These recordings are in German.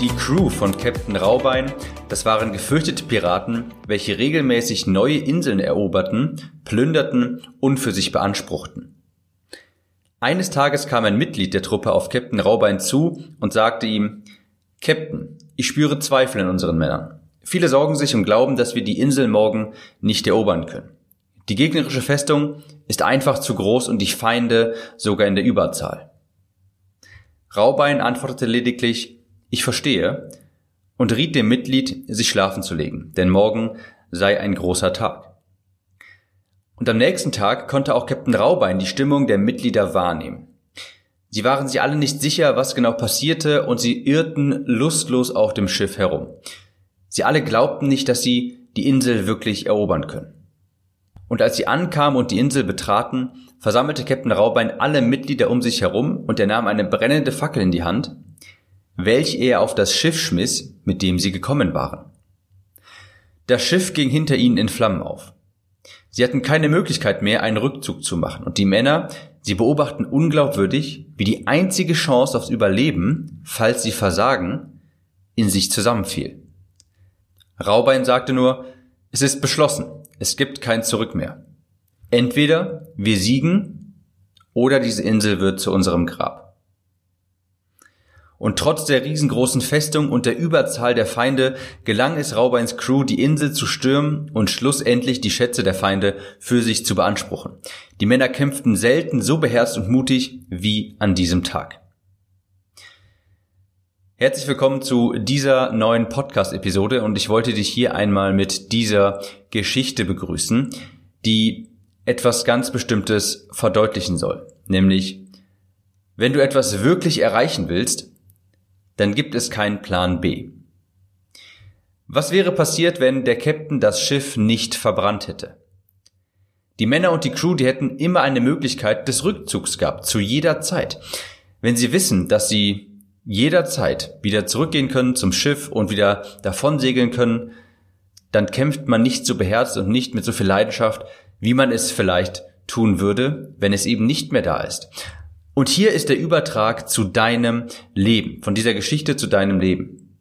Die Crew von Captain Raubein, das waren gefürchtete Piraten, welche regelmäßig neue Inseln eroberten, plünderten und für sich beanspruchten. Eines Tages kam ein Mitglied der Truppe auf Captain Raubein zu und sagte ihm, Captain, ich spüre Zweifel in unseren Männern. Viele sorgen sich und glauben, dass wir die Insel morgen nicht erobern können. Die gegnerische Festung ist einfach zu groß und die Feinde sogar in der Überzahl. Raubein antwortete lediglich, ich verstehe, und riet dem Mitglied, sich schlafen zu legen, denn morgen sei ein großer Tag. Und am nächsten Tag konnte auch Captain Raubein die Stimmung der Mitglieder wahrnehmen. Sie waren sich alle nicht sicher, was genau passierte, und sie irrten lustlos auf dem Schiff herum. Sie alle glaubten nicht, dass sie die Insel wirklich erobern können. Und als sie ankamen und die Insel betraten, versammelte Captain Raubein alle Mitglieder um sich herum und er nahm eine brennende Fackel in die Hand welch er auf das Schiff schmiss, mit dem sie gekommen waren. Das Schiff ging hinter ihnen in Flammen auf. Sie hatten keine Möglichkeit mehr, einen Rückzug zu machen, und die Männer, sie beobachten unglaubwürdig, wie die einzige Chance aufs Überleben, falls sie versagen, in sich zusammenfiel. Raubein sagte nur, es ist beschlossen, es gibt kein Zurück mehr. Entweder wir siegen oder diese Insel wird zu unserem Grab. Und trotz der riesengroßen Festung und der Überzahl der Feinde gelang es Raubeins Crew, die Insel zu stürmen und schlussendlich die Schätze der Feinde für sich zu beanspruchen. Die Männer kämpften selten so beherzt und mutig wie an diesem Tag. Herzlich willkommen zu dieser neuen Podcast-Episode und ich wollte dich hier einmal mit dieser Geschichte begrüßen, die etwas ganz Bestimmtes verdeutlichen soll. Nämlich, wenn du etwas wirklich erreichen willst, dann gibt es keinen Plan B. Was wäre passiert, wenn der Captain das Schiff nicht verbrannt hätte? Die Männer und die Crew, die hätten immer eine Möglichkeit des Rückzugs gehabt, zu jeder Zeit. Wenn sie wissen, dass sie jederzeit wieder zurückgehen können zum Schiff und wieder davon segeln können, dann kämpft man nicht so beherzt und nicht mit so viel Leidenschaft, wie man es vielleicht tun würde, wenn es eben nicht mehr da ist. Und hier ist der Übertrag zu deinem Leben, von dieser Geschichte zu deinem Leben.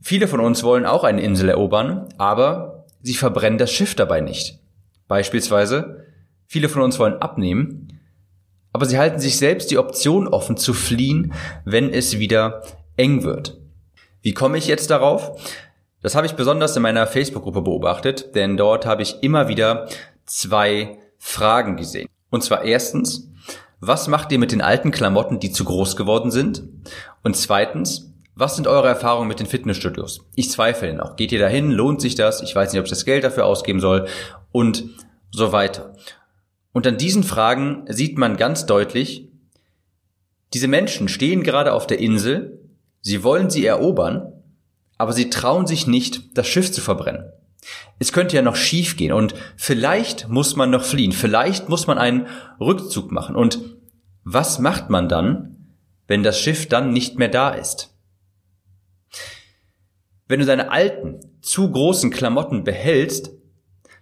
Viele von uns wollen auch eine Insel erobern, aber sie verbrennen das Schiff dabei nicht. Beispielsweise, viele von uns wollen abnehmen, aber sie halten sich selbst die Option offen zu fliehen, wenn es wieder eng wird. Wie komme ich jetzt darauf? Das habe ich besonders in meiner Facebook-Gruppe beobachtet, denn dort habe ich immer wieder zwei Fragen gesehen. Und zwar erstens, was macht ihr mit den alten Klamotten, die zu groß geworden sind? Und zweitens, was sind eure Erfahrungen mit den Fitnessstudios? Ich zweifle noch. Geht ihr dahin? Lohnt sich das? Ich weiß nicht, ob ich das Geld dafür ausgeben soll und so weiter. Und an diesen Fragen sieht man ganz deutlich, diese Menschen stehen gerade auf der Insel, sie wollen sie erobern, aber sie trauen sich nicht, das Schiff zu verbrennen. Es könnte ja noch schief gehen und vielleicht muss man noch fliehen, vielleicht muss man einen Rückzug machen. Und was macht man dann, wenn das Schiff dann nicht mehr da ist? Wenn du deine alten, zu großen Klamotten behältst,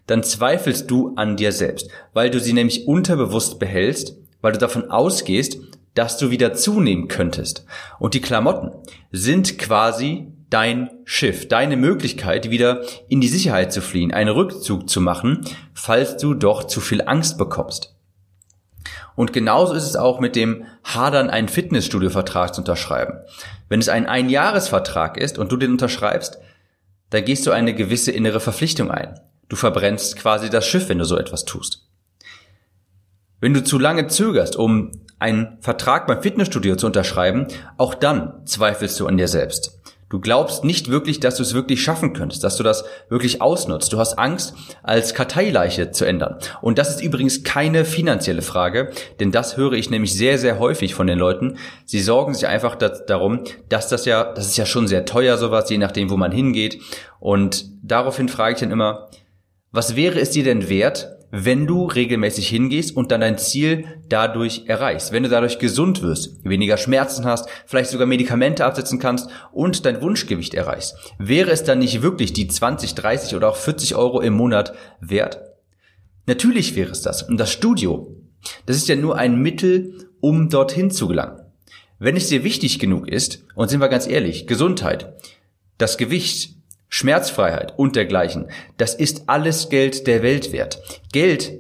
dann zweifelst du an dir selbst, weil du sie nämlich unterbewusst behältst, weil du davon ausgehst, dass du wieder zunehmen könntest. Und die Klamotten sind quasi dein Schiff, deine Möglichkeit, wieder in die Sicherheit zu fliehen, einen Rückzug zu machen, falls du doch zu viel Angst bekommst. Und genauso ist es auch mit dem Hadern, einen Fitnessstudio-Vertrag zu unterschreiben. Wenn es ein Einjahresvertrag ist und du den unterschreibst, dann gehst du eine gewisse innere Verpflichtung ein. Du verbrennst quasi das Schiff, wenn du so etwas tust. Wenn du zu lange zögerst, um einen Vertrag beim Fitnessstudio zu unterschreiben, auch dann zweifelst du an dir selbst. Du glaubst nicht wirklich, dass du es wirklich schaffen könntest, dass du das wirklich ausnutzt. Du hast Angst, als Karteileiche zu ändern. Und das ist übrigens keine finanzielle Frage, denn das höre ich nämlich sehr, sehr häufig von den Leuten. Sie sorgen sich einfach darum, dass das ja, das ist ja schon sehr teuer sowas, je nachdem, wo man hingeht. Und daraufhin frage ich dann immer, was wäre es dir denn wert, wenn du regelmäßig hingehst und dann dein Ziel dadurch erreichst. Wenn du dadurch gesund wirst, weniger Schmerzen hast, vielleicht sogar Medikamente absetzen kannst und dein Wunschgewicht erreichst. Wäre es dann nicht wirklich die 20, 30 oder auch 40 Euro im Monat wert? Natürlich wäre es das. Und das Studio, das ist ja nur ein Mittel, um dorthin zu gelangen. Wenn es dir wichtig genug ist, und sind wir ganz ehrlich, Gesundheit, das Gewicht, Schmerzfreiheit und dergleichen. Das ist alles Geld der Welt wert. Geld,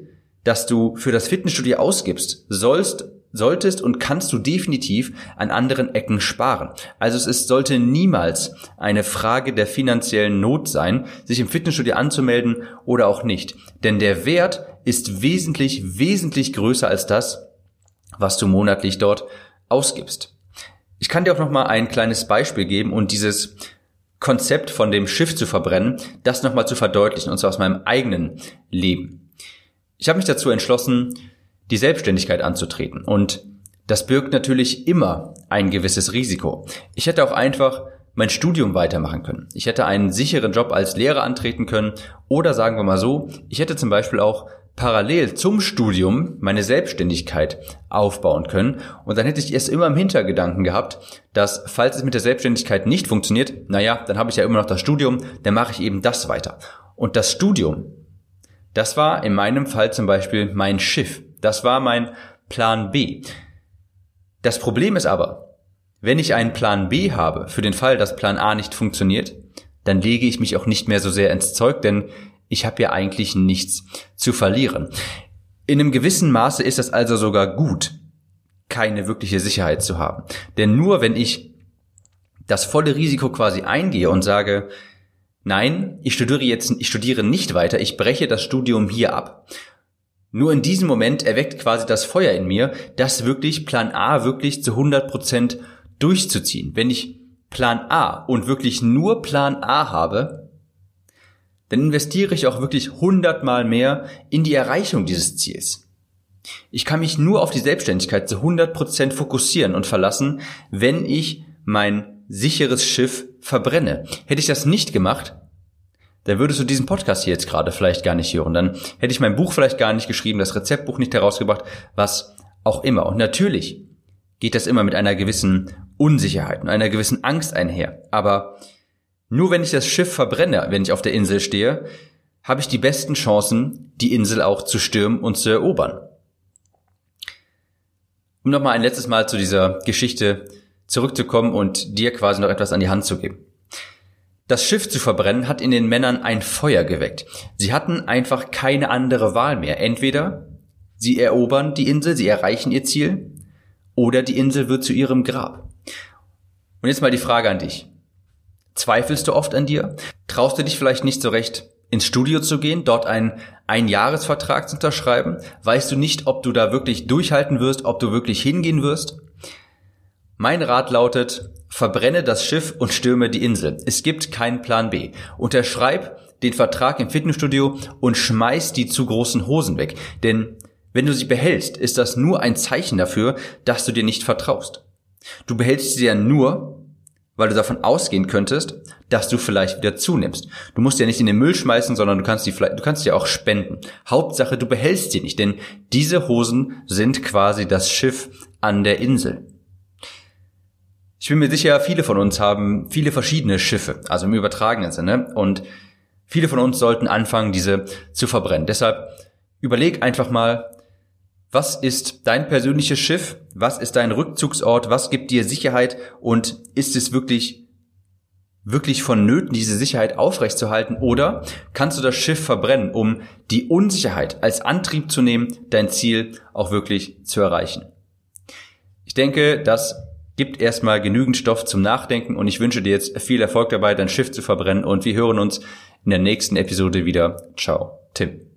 das du für das Fitnessstudio ausgibst, sollst solltest und kannst du definitiv an anderen Ecken sparen. Also es ist, sollte niemals eine Frage der finanziellen Not sein, sich im Fitnessstudio anzumelden oder auch nicht. Denn der Wert ist wesentlich, wesentlich größer als das, was du monatlich dort ausgibst. Ich kann dir auch noch mal ein kleines Beispiel geben und dieses Konzept von dem Schiff zu verbrennen, das nochmal zu verdeutlichen, und zwar aus meinem eigenen Leben. Ich habe mich dazu entschlossen, die Selbstständigkeit anzutreten. Und das birgt natürlich immer ein gewisses Risiko. Ich hätte auch einfach mein Studium weitermachen können. Ich hätte einen sicheren Job als Lehrer antreten können oder sagen wir mal so, ich hätte zum Beispiel auch parallel zum Studium meine Selbstständigkeit aufbauen können. Und dann hätte ich erst immer im Hintergedanken gehabt, dass falls es mit der Selbstständigkeit nicht funktioniert, naja, dann habe ich ja immer noch das Studium, dann mache ich eben das weiter. Und das Studium, das war in meinem Fall zum Beispiel mein Schiff. Das war mein Plan B. Das Problem ist aber, wenn ich einen Plan B habe, für den Fall, dass Plan A nicht funktioniert, dann lege ich mich auch nicht mehr so sehr ins Zeug, denn ich habe ja eigentlich nichts zu verlieren. In einem gewissen Maße ist es also sogar gut, keine wirkliche Sicherheit zu haben. Denn nur wenn ich das volle Risiko quasi eingehe und sage, nein, ich studiere jetzt, ich studiere nicht weiter, ich breche das Studium hier ab. Nur in diesem Moment erweckt quasi das Feuer in mir, das wirklich Plan A wirklich zu 100 Prozent durchzuziehen. Wenn ich Plan A und wirklich nur Plan A habe, dann investiere ich auch wirklich hundertmal mehr in die Erreichung dieses Ziels. Ich kann mich nur auf die Selbstständigkeit zu 100% fokussieren und verlassen, wenn ich mein sicheres Schiff verbrenne. Hätte ich das nicht gemacht, dann würdest du diesen Podcast hier jetzt gerade vielleicht gar nicht hören. Dann hätte ich mein Buch vielleicht gar nicht geschrieben, das Rezeptbuch nicht herausgebracht, was auch immer. Und natürlich geht das immer mit einer gewissen Unsicherheit und einer gewissen Angst einher. Aber nur wenn ich das Schiff verbrenne, wenn ich auf der Insel stehe, habe ich die besten Chancen, die Insel auch zu stürmen und zu erobern. Um nochmal ein letztes Mal zu dieser Geschichte zurückzukommen und dir quasi noch etwas an die Hand zu geben. Das Schiff zu verbrennen hat in den Männern ein Feuer geweckt. Sie hatten einfach keine andere Wahl mehr. Entweder sie erobern die Insel, sie erreichen ihr Ziel, oder die Insel wird zu ihrem Grab. Und jetzt mal die Frage an dich. Zweifelst du oft an dir? Traust du dich vielleicht nicht so recht, ins Studio zu gehen, dort einen Einjahresvertrag zu unterschreiben? Weißt du nicht, ob du da wirklich durchhalten wirst, ob du wirklich hingehen wirst? Mein Rat lautet, verbrenne das Schiff und stürme die Insel. Es gibt keinen Plan B. Unterschreib den Vertrag im Fitnessstudio und schmeiß die zu großen Hosen weg. Denn wenn du sie behältst, ist das nur ein Zeichen dafür, dass du dir nicht vertraust. Du behältst sie ja nur, weil du davon ausgehen könntest, dass du vielleicht wieder zunimmst. Du musst ja nicht in den Müll schmeißen, sondern du kannst die vielleicht, du kannst ja auch spenden. Hauptsache, du behältst sie nicht, denn diese Hosen sind quasi das Schiff an der Insel. Ich bin mir sicher, viele von uns haben viele verschiedene Schiffe, also im übertragenen Sinne, und viele von uns sollten anfangen, diese zu verbrennen. Deshalb überleg einfach mal, was ist dein persönliches Schiff? Was ist dein Rückzugsort? Was gibt dir Sicherheit? Und ist es wirklich, wirklich vonnöten, diese Sicherheit aufrechtzuerhalten? Oder kannst du das Schiff verbrennen, um die Unsicherheit als Antrieb zu nehmen, dein Ziel auch wirklich zu erreichen? Ich denke, das gibt erstmal genügend Stoff zum Nachdenken und ich wünsche dir jetzt viel Erfolg dabei, dein Schiff zu verbrennen und wir hören uns in der nächsten Episode wieder. Ciao, Tim.